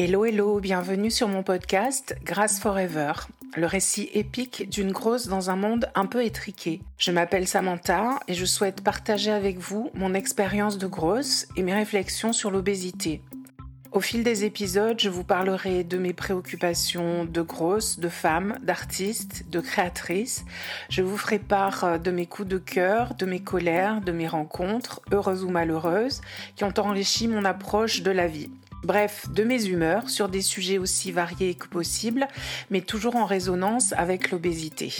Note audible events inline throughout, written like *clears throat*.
Hello, hello, bienvenue sur mon podcast Grace Forever, le récit épique d'une grosse dans un monde un peu étriqué. Je m'appelle Samantha et je souhaite partager avec vous mon expérience de grosse et mes réflexions sur l'obésité. Au fil des épisodes, je vous parlerai de mes préoccupations de grosse, de femme, d'artiste, de créatrice. Je vous ferai part de mes coups de cœur, de mes colères, de mes rencontres, heureuses ou malheureuses, qui ont enrichi mon approche de la vie. Bref, de mes humeurs sur des sujets aussi variés que possible, mais toujours en résonance avec l'obésité.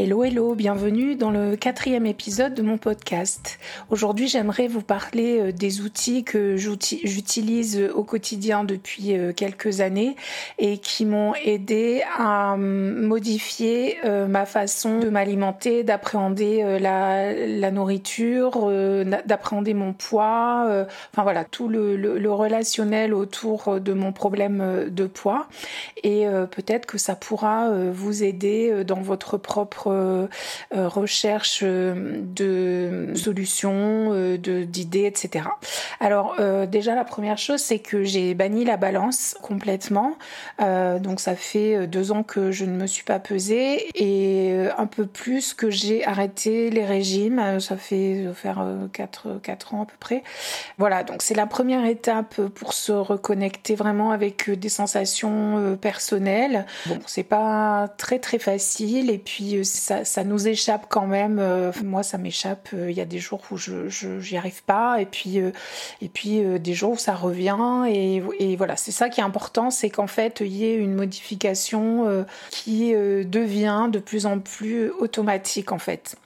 Hello, hello, bienvenue dans le quatrième épisode de mon podcast. Aujourd'hui, j'aimerais vous parler euh, des outils que j'utilise au quotidien depuis euh, quelques années et qui m'ont aidé à hum, modifier euh, ma façon de m'alimenter, d'appréhender la, nourriture, d'appréhender mon poids, enfin voilà, tout le, relationnel autour de mon problème de poids. Et peut-être que ça pourra vous aider dans votre propre euh, euh, recherche euh, de solutions, de d'idées, etc. Alors déjà la première chose, c'est que j'ai banni la balance complètement. donc ça fait deux ans que je ne me suis pas pesée et un peu plus que j'ai arrêté les régimes. Ça fait faire 4, 4 ans à peu près. Voilà, donc c'est la première étape pour se reconnecter vraiment avec des sensations personnelles. Bon, c'est pas très très facile et puis ça, nous échappe quand même. Euh, moi, ça m'échappe. Euh, il y a des jours où je j'y arrive pas, et puis euh, et puis des jours où ça revient. Et, et voilà, c'est ça qui est important, c'est qu'en fait, il y ait une modification qui devient de plus en plus automatique en fait.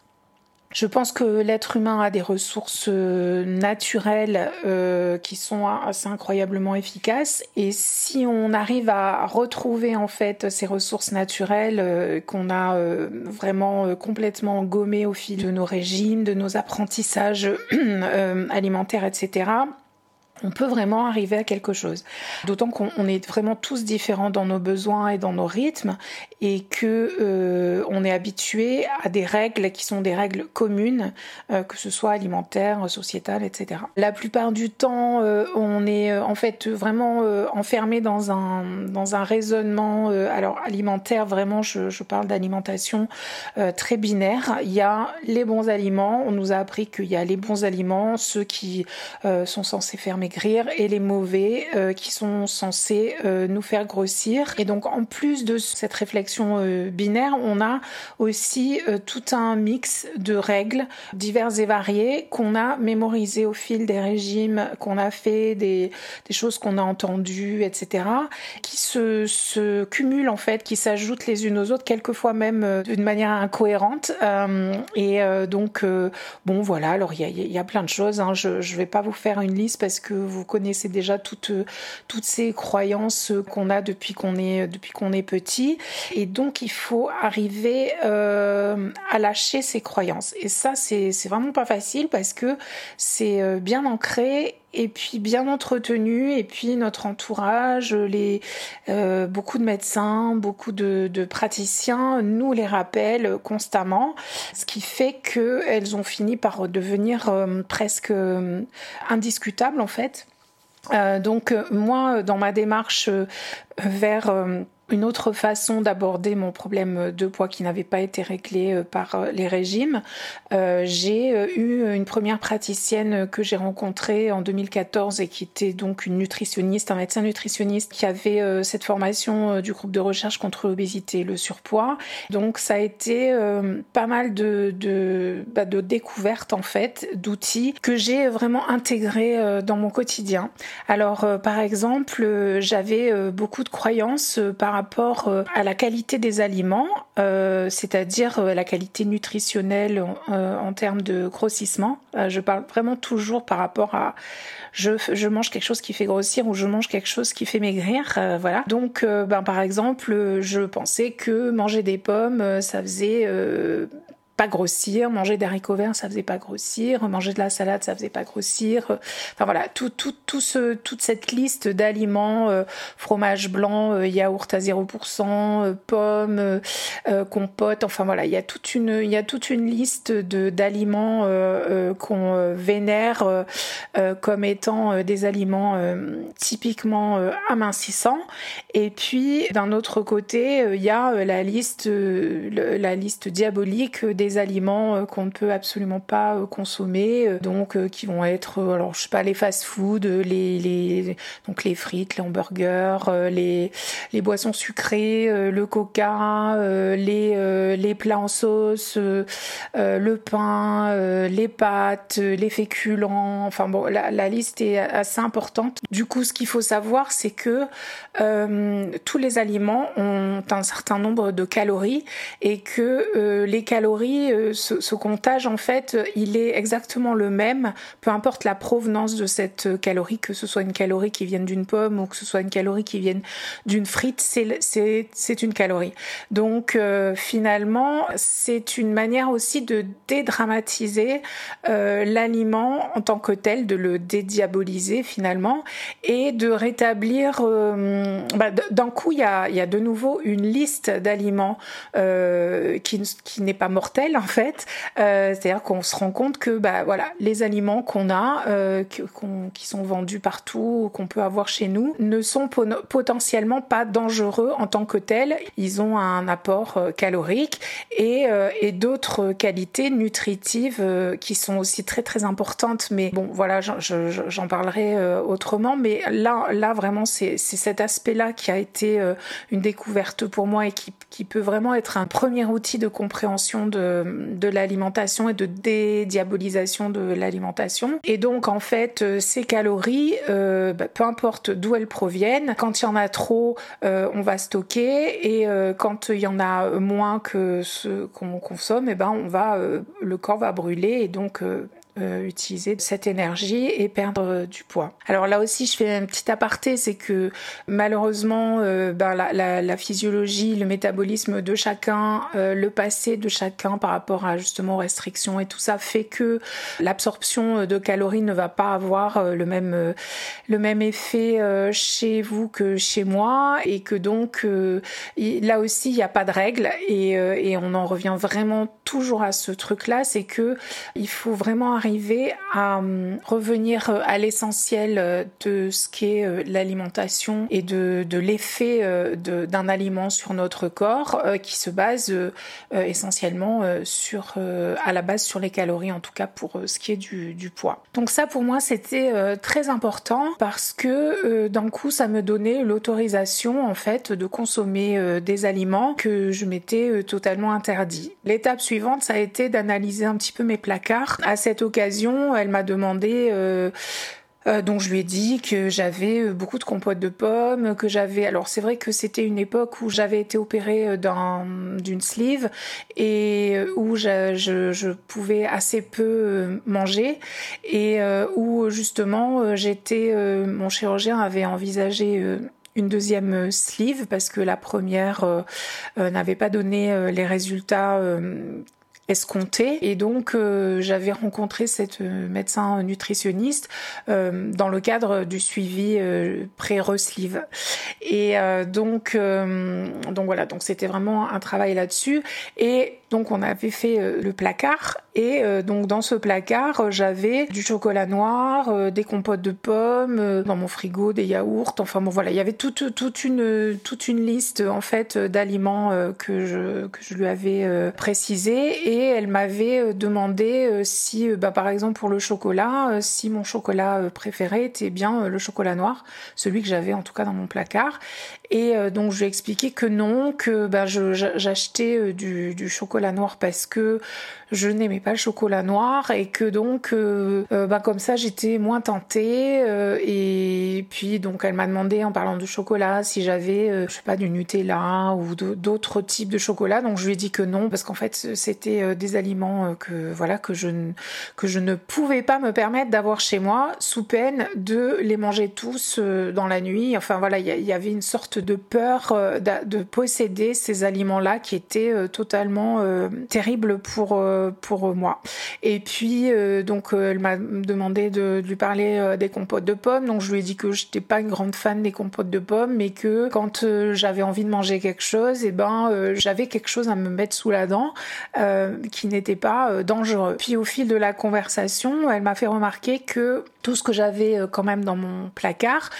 Je pense que l'être humain a des ressources euh, naturelles euh, qui sont assez incroyablement efficaces. Et si on arrive à retrouver en fait ces ressources naturelles euh, qu'on a vraiment complètement gommées au fil de nos régimes, de nos apprentissages *clears throat* alimentaires, etc on peut vraiment arriver à quelque chose. D'autant qu'on est vraiment tous différents dans nos besoins et dans nos rythmes et que euh, on est habitué à des règles qui sont des règles communes, euh, que ce soit alimentaires, sociétales, etc. La plupart du temps, euh, on est en fait vraiment enfermé dans un dans un raisonnement alors alimentaire. Vraiment, je, parle d'alimentation très binaire. Il y a les bons aliments. On nous a appris qu'il y a les bons aliments, ceux qui sont censés faire et les mauvais euh, qui sont censés euh, nous faire grossir. Et donc en plus de cette réflexion euh, binaire, on a aussi tout un mix de règles diverses et variées qu'on a mémorisées au fil des régimes qu'on a fait, des, choses qu'on a entendues, etc., qui se, cumulent en fait, qui s'ajoutent les unes aux autres, quelquefois même d'une manière incohérente. et donc, bon voilà, alors il y a, y a, plein de choses. Hein. Je ne vais pas vous faire une liste parce que vous connaissez déjà toutes, toutes ces croyances qu'on a depuis qu'on est, depuis qu'on est petit. Et donc, il faut arriver euh, à lâcher ces croyances. Et ça, c'est vraiment pas facile parce que c'est euh, bien ancré et puis bien entretenu et puis notre entourage les euh, beaucoup de médecins beaucoup de, de, praticiens nous les rappellent constamment ce qui fait que elles ont fini par devenir euh, presque euh, indiscutables en fait. Euh, donc moi dans ma démarche vers une autre façon d'aborder mon problème de poids qui n'avait pas été réglé euh, par euh, les régimes. Euh, j'ai eu une première praticienne que j'ai rencontrée en 2014 et qui était donc une nutritionniste, un médecin nutritionniste qui avait cette formation du groupe de recherche contre l'obésité et le surpoids. Donc ça a été pas mal de, de, bah, de découvertes en fait, d'outils que j'ai vraiment intégrés dans mon quotidien. Alors par exemple, j'avais beaucoup de croyances par rapport rapport euh, à la qualité des aliments, euh, c'est-à-dire euh, la qualité nutritionnelle en termes de grossissement. je parle vraiment toujours par rapport à je, mange quelque chose qui fait grossir ou je mange quelque chose qui fait maigrir. voilà. Donc, ben, par exemple, je pensais que manger des pommes, ça faisait grossir, manger des haricots verts, ça faisait pas grossir, manger de la salade, ça faisait pas grossir. Enfin voilà, tout, tout, tout ce, toute cette liste d'aliments, euh, fromage blanc, euh, yaourt à 0%, euh, pommes, compote, enfin voilà, il y a toute une, il y a toute une liste de d'aliments qu'on vénère comme étant des aliments typiquement amincissants. Et puis d'un autre côté, il y a la liste, la liste diabolique des aliments qu'on ne peut absolument pas consommer, donc qui vont être, alors je sais pas, les fast-food, les, les donc les frites, les hamburgers, euh, les, les boissons sucrées, euh, le coca, euh, les, les plats en sauce, le pain, les pâtes, les féculents. Enfin bon, la, liste est assez importante. Du coup, ce qu'il faut savoir, c'est que tous les aliments ont un certain nombre de calories et que les calories, ce, ce comptage en fait, il est exactement le même, peu importe la provenance de cette calorie, que ce soit une calorie qui vienne d'une pomme ou que ce soit une calorie qui vienne d'une frite, c'est une calorie. Donc euh, finalement, c'est une manière aussi de dédramatiser euh, l'aliment en tant que tel, de le dédiaboliser finalement et de rétablir. Euh, bah, D'un coup, il y a, de nouveau une liste d'aliments euh, qui n'est pas mortelle en fait. C'est-à-dire qu'on se rend compte que bah voilà, les aliments qu'on a, qui sont vendus partout, qu'on peut avoir chez nous ne sont potentiellement pas dangereux en tant que tels. Ils ont un apport euh, calorique et, euh, et d'autres qualités nutritives euh, qui sont aussi très très importantes. Mais bon, voilà, j'en parlerai autrement. Mais là, là vraiment, c'est cet aspect-là qui a été une découverte pour moi et qui, qui peut vraiment être un premier outil de compréhension de, de l'alimentation et de dédiabolisation de l'alimentation. Et donc, en fait, ces calories, bah, peu importe d'où elles proviennent. Quand il y en a trop, euh, on va stocker et euh, quand il y en a moins que ce qu'on consomme, et eh ben on va, euh, le corps va brûler et donc euh, utiliser cette énergie et perdre euh, du poids. Alors là aussi, je fais un petit aparté, c'est que malheureusement, euh, ben, la, la, la, physiologie, le métabolisme de chacun, le passé de chacun par rapport à justement aux restrictions et tout ça fait que l'absorption de calories ne va pas avoir le même le même effet chez vous que chez moi et que donc là aussi il n'y a pas de règles et, et on en revient vraiment toujours à ce truc là, c'est que il faut vraiment arriver à hum, revenir euh, à l'essentiel euh, de ce qu'est euh, l'alimentation et de, de l'effet d'un aliment sur notre corps qui se base essentiellement sur, à la base sur les calories, en tout cas pour ce qui est du, du poids. Donc ça pour moi c'était très important parce que d'un coup ça me donnait l'autorisation en fait de consommer des aliments que je m'étais totalement interdit. L'étape suivante ça a été d'analyser un petit peu mes placards. À cette occasion, elle m'a demandé euh, euh, donc je lui ai dit que j'avais euh, beaucoup de compotes de pommes, que j'avais. Alors c'est vrai que c'était une époque où j'avais été opérée d'une sleeve et où je, pouvais assez peu manger et où justement j'étais. mon chirurgien avait envisagé une deuxième sleeve parce que la première n'avait pas donné les résultats escompté. Et donc, euh, j'avais rencontré cette euh, médecin nutritionniste euh, dans le cadre du suivi pré-reslive. Et donc, donc voilà, donc c'était vraiment un travail là-dessus. Et donc on avait fait euh, le placard et euh, donc dans ce placard j'avais du chocolat noir, euh, des compotes de pommes, dans mon frigo des yaourts. Enfin bon voilà, il y avait toute toute une toute une liste en fait d'aliments que je que je lui avais précisé elle m'avait demandé si bah, par exemple pour le chocolat si mon chocolat préféré était bien le chocolat noir, celui que j'avais en tout cas dans mon placard. Et donc je lui ai expliqué que non, que bah, j'achetais du chocolat noir parce que je n'aimais pas le chocolat noir et que donc euh, euh, bah comme ça j'étais moins tentée euh, et puis donc elle m'a demandé en parlant de chocolat si j'avais je sais pas du Nutella ou d'autres types de chocolat. Donc je lui ai dit que non parce qu'en fait c'était des aliments que voilà que je ne que je ne pouvais pas me permettre d'avoir chez moi sous peine de les manger tous dans la nuit. Enfin voilà il y, avait une sorte de peur de, posséder ces aliments là qui étaient totalement terrible pour pour moi. Et puis donc elle m'a demandé de, lui parler des compotes de pommes. Donc je lui ai dit que j'étais pas une grande fan des compotes de pommes, mais que quand j'avais envie de manger quelque chose, et eh ben j'avais quelque chose à me mettre sous la dent qui n'était pas dangereux. Puis au fil de la conversation, elle m'a fait remarquer que tout ce que j'avais quand même dans mon placard,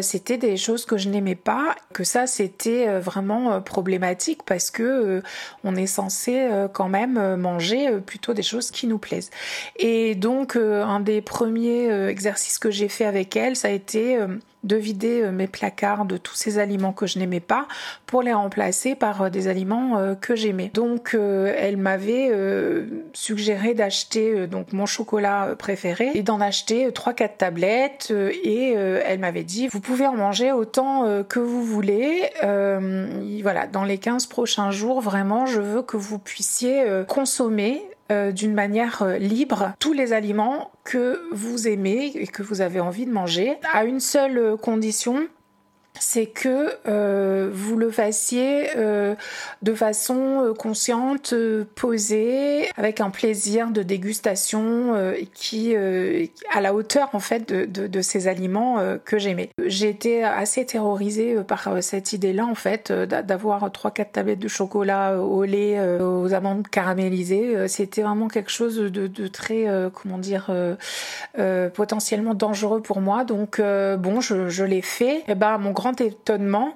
c'était des choses que je n'aimais pas, que ça c'était euh, vraiment euh, problématique parce que euh, on est censé quand même manger plutôt des choses qui nous plaisent. Et donc un des premiers exercices que j'ai fait avec elle, ça a été de vider euh, mes placards de tous ces aliments que je n'aimais pas pour les remplacer par euh, des aliments euh, que j'aimais. Donc elle m'avait suggéré d'acheter donc mon chocolat préféré et d'en acheter 3 4 tablettes et elle m'avait dit vous pouvez en manger autant que vous voulez. voilà, dans les 15 prochains jours, vraiment, je veux que vous puissiez consommer euh, d'une manière euh, libre tous les aliments que vous aimez et que vous avez envie de manger, à une seule euh, condition, c'est que euh, vous le fassiez euh, de façon euh, consciente, posée, avec un plaisir de dégustation qui à la hauteur en fait de, de, ces aliments que j'aimais. J'ai été assez terrorisée par cette idée-là en fait d'avoir trois quatre tablettes de chocolat au lait, aux amandes caramélisées. C'était vraiment quelque chose de, de très comment dire potentiellement dangereux pour moi. Donc bon, je, je l'ai fait. Et eh ben mon grand étonnement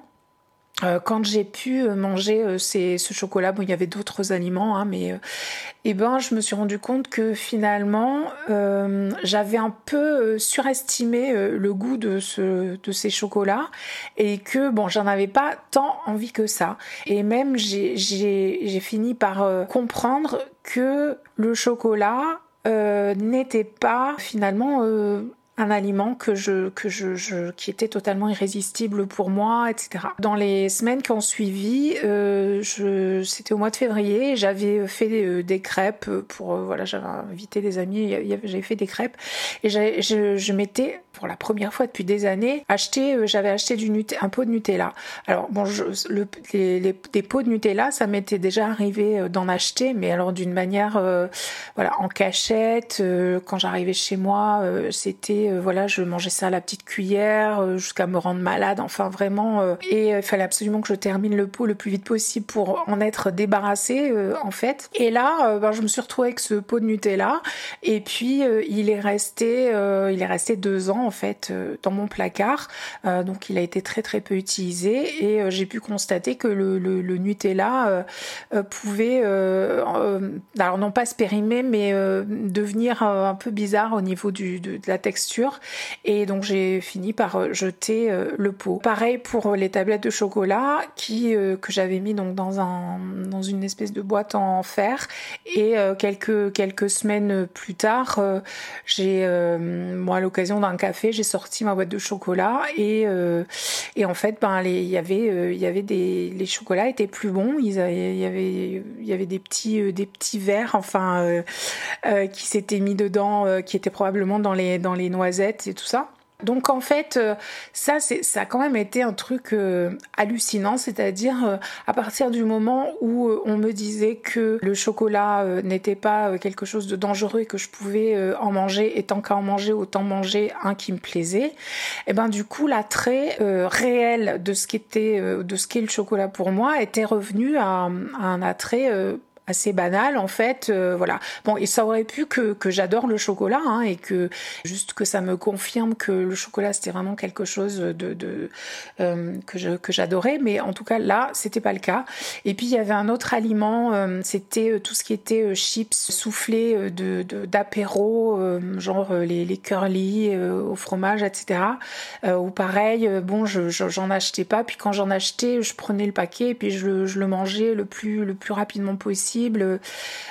euh, quand j'ai pu euh, manger euh, ce chocolat, bon, il y avait d'autres aliments, hein, mais eh ben, je me suis rendu compte que finalement, j'avais un peu surestimé le goût de, ce, de ces chocolats et que bon, j'en avais pas tant envie que ça. Et même j'ai fini par comprendre que le chocolat n'était pas finalement un aliment que je, que je, qui était totalement irrésistible pour moi, etc. Dans les semaines qui ont suivi, euh, c'était au mois de février, j'avais fait des, des crêpes pour, euh, voilà, j'avais invité des amis, j'avais fait des crêpes et je, m'étais pour la première fois depuis des années, acheté, euh, j'avais acheté un pot de Nutella. Alors bon, les, des pots de Nutella, ça m'était déjà arrivé euh, d'en acheter, mais alors d'une manière, euh, voilà, en cachette. quand j'arrivais chez moi, c'était, voilà, je mangeais ça à la petite cuillère jusqu'à me rendre malade. Enfin vraiment, et il fallait absolument que je termine le pot le plus vite possible pour en être débarrassée, en fait. Et là, ben, je me suis retrouvée avec ce pot de Nutella, et puis il est resté, il est resté deux ans en fait euh, dans mon placard, euh, donc il a été très très peu utilisé et euh, j'ai pu constater que le, le, Nutella pouvait, alors non pas se périmer, mais devenir un peu bizarre au niveau du, de, la texture et donc j'ai fini par jeter le pot. Pareil pour les tablettes de chocolat qui que j'avais mis donc dans un dans une espèce de boîte en fer et quelques quelques semaines plus tard j'ai moi à l'occasion d'un café j'ai sorti ma boîte de chocolat et, euh, et en fait, ben, il y avait, euh, il y avait des, les chocolats étaient plus bons. il y avait, y avait des petits, euh, des petits verres, enfin, qui s'étaient mis dedans, qui étaient probablement dans les, dans les et tout ça. Donc en fait, euh, ça, ça a quand même été un truc euh, hallucinant, c'est-à-dire euh, à partir du moment où on me disait que le chocolat n'était pas quelque chose de dangereux et que je pouvais en manger, et tant qu'à en manger, autant manger un qui me plaisait, et eh ben du coup l'attrait réel de ce qu'était, de ce qu'est le chocolat pour moi était revenu à un attrait assez banal en fait euh, voilà. Bon et ça aurait pu que, que j'adore le chocolat hein, et que juste que ça me confirme que le chocolat c'était vraiment quelque chose de, euh, que que j'adorais. Mais en tout cas là c'était pas le cas. Et puis il y avait un autre aliment euh, c'était tout ce qui était chips soufflés de d'apéro genre les, les curly au fromage etc ou pareil bon je j'en achetais pas. Puis quand j'en achetais je prenais le paquet et puis je, je le mangeais le plus le plus rapidement possible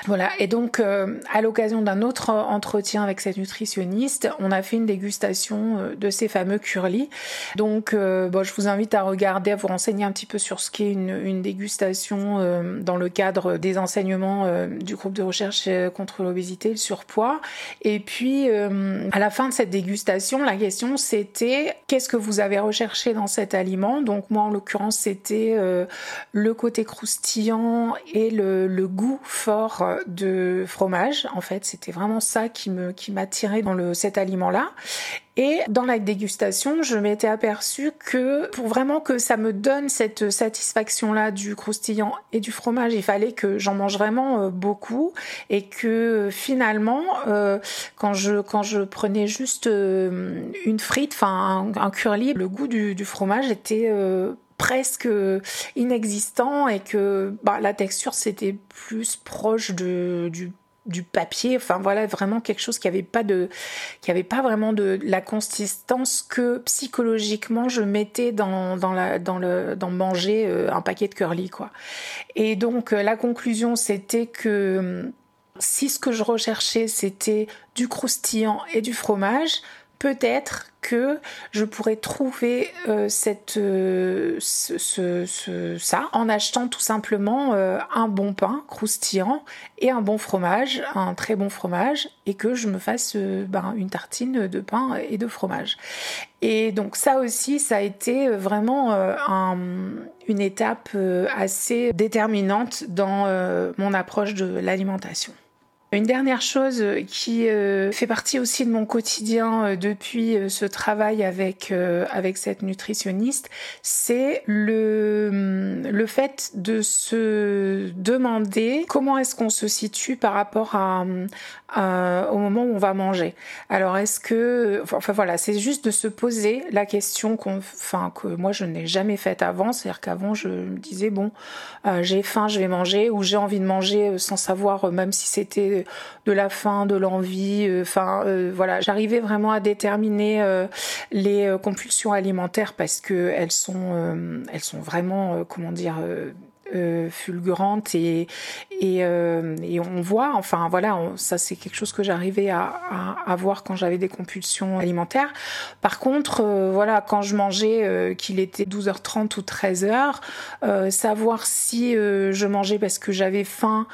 voilà. Et donc, euh, à l'occasion d'un autre entretien avec cette nutritionniste, on a fait une dégustation euh, de ces fameux curly. Donc, euh, bon, je vous invite à regarder, à vous renseigner un petit peu sur ce qu'est une, dégustation dans le cadre des enseignements du groupe de recherche contre l'obésité et le surpoids. Et puis, à la fin de cette dégustation, la question c'était qu'est-ce que vous avez recherché dans cet aliment? Donc, moi, en l'occurrence, c'était le côté croustillant et le, le goût fort de fromage. En fait, c'était vraiment ça qui me qui m'attirait dans le cet aliment-là. Et dans la dégustation, je m'étais aperçue que pour vraiment que ça me donne cette satisfaction-là du croustillant et du fromage, il fallait que j'en mange vraiment euh, beaucoup et que finalement, euh, quand je quand je prenais juste euh, une frite, enfin un, curly, le goût du fromage était presque inexistant et que bah, la texture c'était plus proche de, du du papier. Enfin voilà vraiment quelque chose qui avait pas de qui avait pas vraiment de la consistance que psychologiquement je mettais dans dans la dans le dans manger euh, un paquet de curly quoi. Et donc euh, la conclusion c'était que hum, si ce que je recherchais c'était du croustillant et du fromage peut-être que je pourrais trouver euh, euh, ça en achetant tout simplement euh, un bon pain croustillant et un bon fromage, un très bon fromage, et que je me fasse ben, une tartine de pain et de fromage. Et donc ça aussi, ça a été vraiment un, une étape assez déterminante dans mon approche de l'alimentation. Une dernière chose qui euh, fait partie aussi de mon quotidien euh, depuis euh, ce travail avec cette nutritionniste, c'est le hum, le fait de se demander comment est-ce qu'on se situe par rapport à, au moment où on va manger. Alors est-ce que enfin voilà, c'est juste de se poser la question que moi je n'ai jamais faite avant, c'est-à-dire qu'avant je me disais bon, j'ai faim, je vais manger ou j'ai envie de manger sans savoir même si c'était de la faim, de l'envie. Euh, enfin, euh, voilà, j'arrivais vraiment à déterminer euh, les compulsions alimentaires parce que elles sont, elles sont vraiment, comment dire euh, fulgurante et euh, et, on voit enfin voilà ça c'est quelque chose que j'arrivais à, à, voir quand j'avais des compulsions alimentaires. Par contre euh, voilà quand je mangeais qu'il était 12h30 ou 13h savoir si je mangeais parce que j'avais faim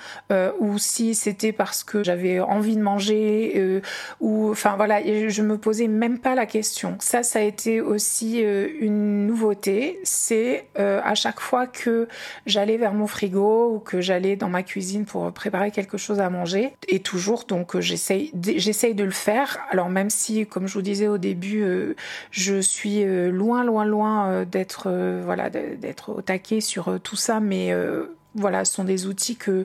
ou si c'était parce que j'avais envie de manger ou enfin voilà je me posais même pas la question. Ça ça a été aussi une nouveauté. C'est à chaque fois que j'allais vers mon frigo ou que j'allais dans ma cuisine pour préparer quelque chose à manger. Et toujours, donc euh, j'essaye, de le faire. Alors même si, comme je vous disais au début, euh, je suis euh, loin, loin, loin d'être, voilà, au taquet sur tout ça, mais voilà, ce sont des outils que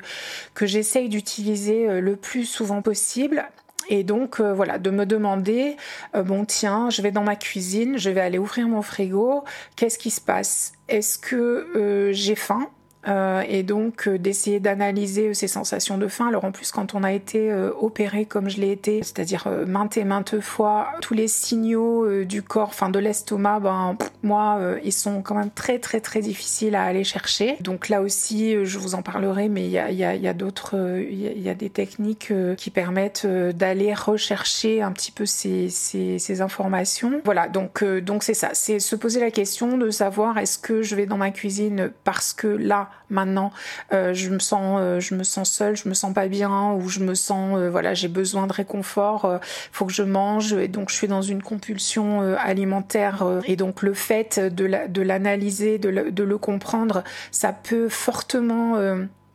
que j'essaye d'utiliser le plus souvent possible. Et donc voilà, de me demander bon tiens, je vais dans ma cuisine, je vais aller ouvrir mon frigo, qu'est-ce qui se passe? Est-ce que j'ai faim? Euh, et donc euh, d'essayer d'analyser ces sensations de faim. Alors en plus quand on a été euh, opéré comme je l'ai été, c'est-à-dire maintes et maintes fois, tous les signaux du corps, enfin de l'estomac, ben moi ils sont quand même très très très difficiles à aller chercher. Donc là aussi je vous en parlerai, mais il y a, y a, y a d'autres, il y, a des techniques qui permettent d'aller rechercher un petit peu ces, ces, ces informations. Voilà donc donc c'est ça, c'est se poser la question de savoir est-ce que je vais dans ma cuisine parce que là maintenant. Euh, je me sens euh, je me sens seule je me sens pas bien ou je me sens euh, voilà j'ai besoin de réconfort faut que je mange et donc je suis dans une compulsion alimentaire et donc le fait de l'analyser de, de le comprendre ça peut fortement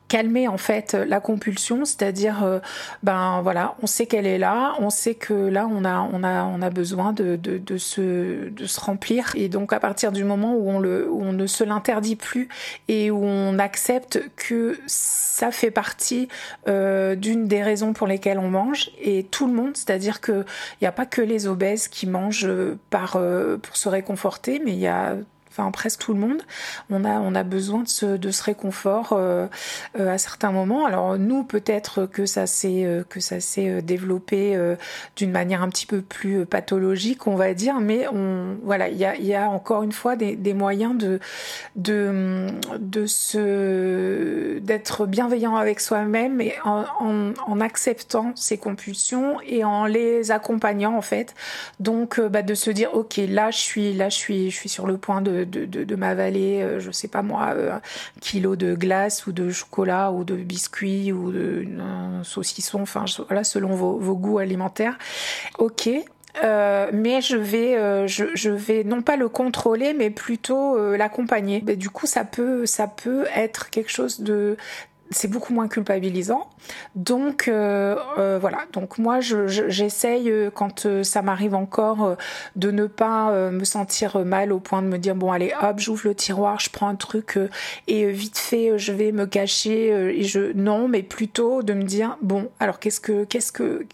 calmer en fait la compulsion, c'est-à-dire euh, ben voilà, on sait qu'elle est là, on sait que là on a on a on a besoin de, de, de se de se remplir. Et donc à partir du moment où on le où on ne se l'interdit plus et où on accepte que ça fait partie euh, d'une des raisons pour lesquelles on mange et tout le monde, c'est-à-dire que il n'y a pas que les obèses qui mangent par euh, pour se réconforter, mais il y a enfin presque tout le monde, on a on a besoin de ce réconfort euh, euh, à certains moments. Alors nous peut-être que ça s'est euh, développé d'une manière un petit peu plus pathologique, on va dire, mais on voilà il y a encore une fois des, moyens de de se d'être bienveillant avec soi-même et en, acceptant ses compulsions et en les accompagnant en fait. Donc bah, de se dire ok là je suis là je suis je suis sur le point de de, de, de m'avaler, euh, je sais pas moi, euh, un kilo de glace ou de chocolat ou de biscuits ou de saucisson, enfin voilà, selon vos, vos goûts alimentaires. Ok, euh, mais je vais, je, je, vais non pas le contrôler, mais plutôt euh, l'accompagner. Du coup, ça peut, ça peut être quelque chose de c'est beaucoup moins culpabilisant. Donc euh, euh, voilà, donc moi j'essaye euh, quand ça m'arrive encore de ne pas me sentir mal au point de me dire bon allez hop j'ouvre le tiroir, je prends un truc et vite fait je vais me cacher et je non mais plutôt de me dire bon alors qu'est-ce que qu'est-ce que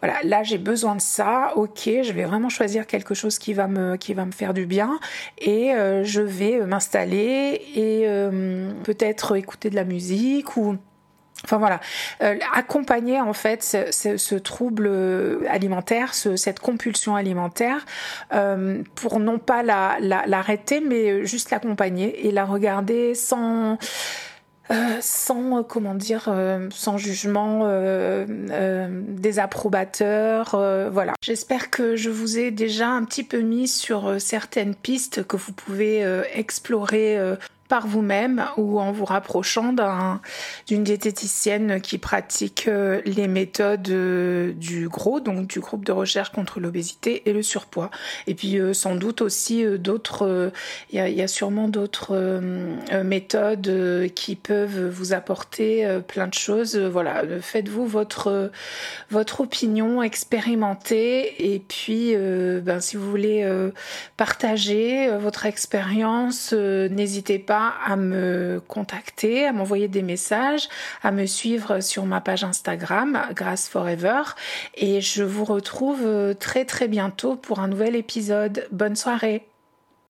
voilà là j'ai besoin de ça, ok je vais vraiment choisir quelque chose qui va me qui va me faire du bien et je vais m'installer et peut-être écouter de la musique Enfin voilà, euh, accompagner en fait ce, trouble alimentaire, cette compulsion alimentaire, euh, pour non pas l'arrêter, mais juste l'accompagner et la regarder sans euh, sans comment dire, sans jugement désapprobateur, voilà. J'espère que je vous ai déjà un petit peu mis sur certaines pistes que vous pouvez explorer par vous-même ou en vous rapprochant d'une diététicienne qui pratique euh, les méthodes euh, du GROS, donc du groupe de recherche contre l'obésité et le surpoids. Et puis euh, sans doute aussi d'autres, il y, a sûrement d'autres méthodes qui peuvent vous apporter plein de choses. Voilà, faites-vous votre votre opinion, expérimentez et puis ben, si vous voulez partager votre expérience, n'hésitez à me contacter, à m'envoyer des messages, à me suivre sur ma page Instagram, Grace Forever. Et je vous retrouve très très bientôt pour un nouvel épisode. Bonne soirée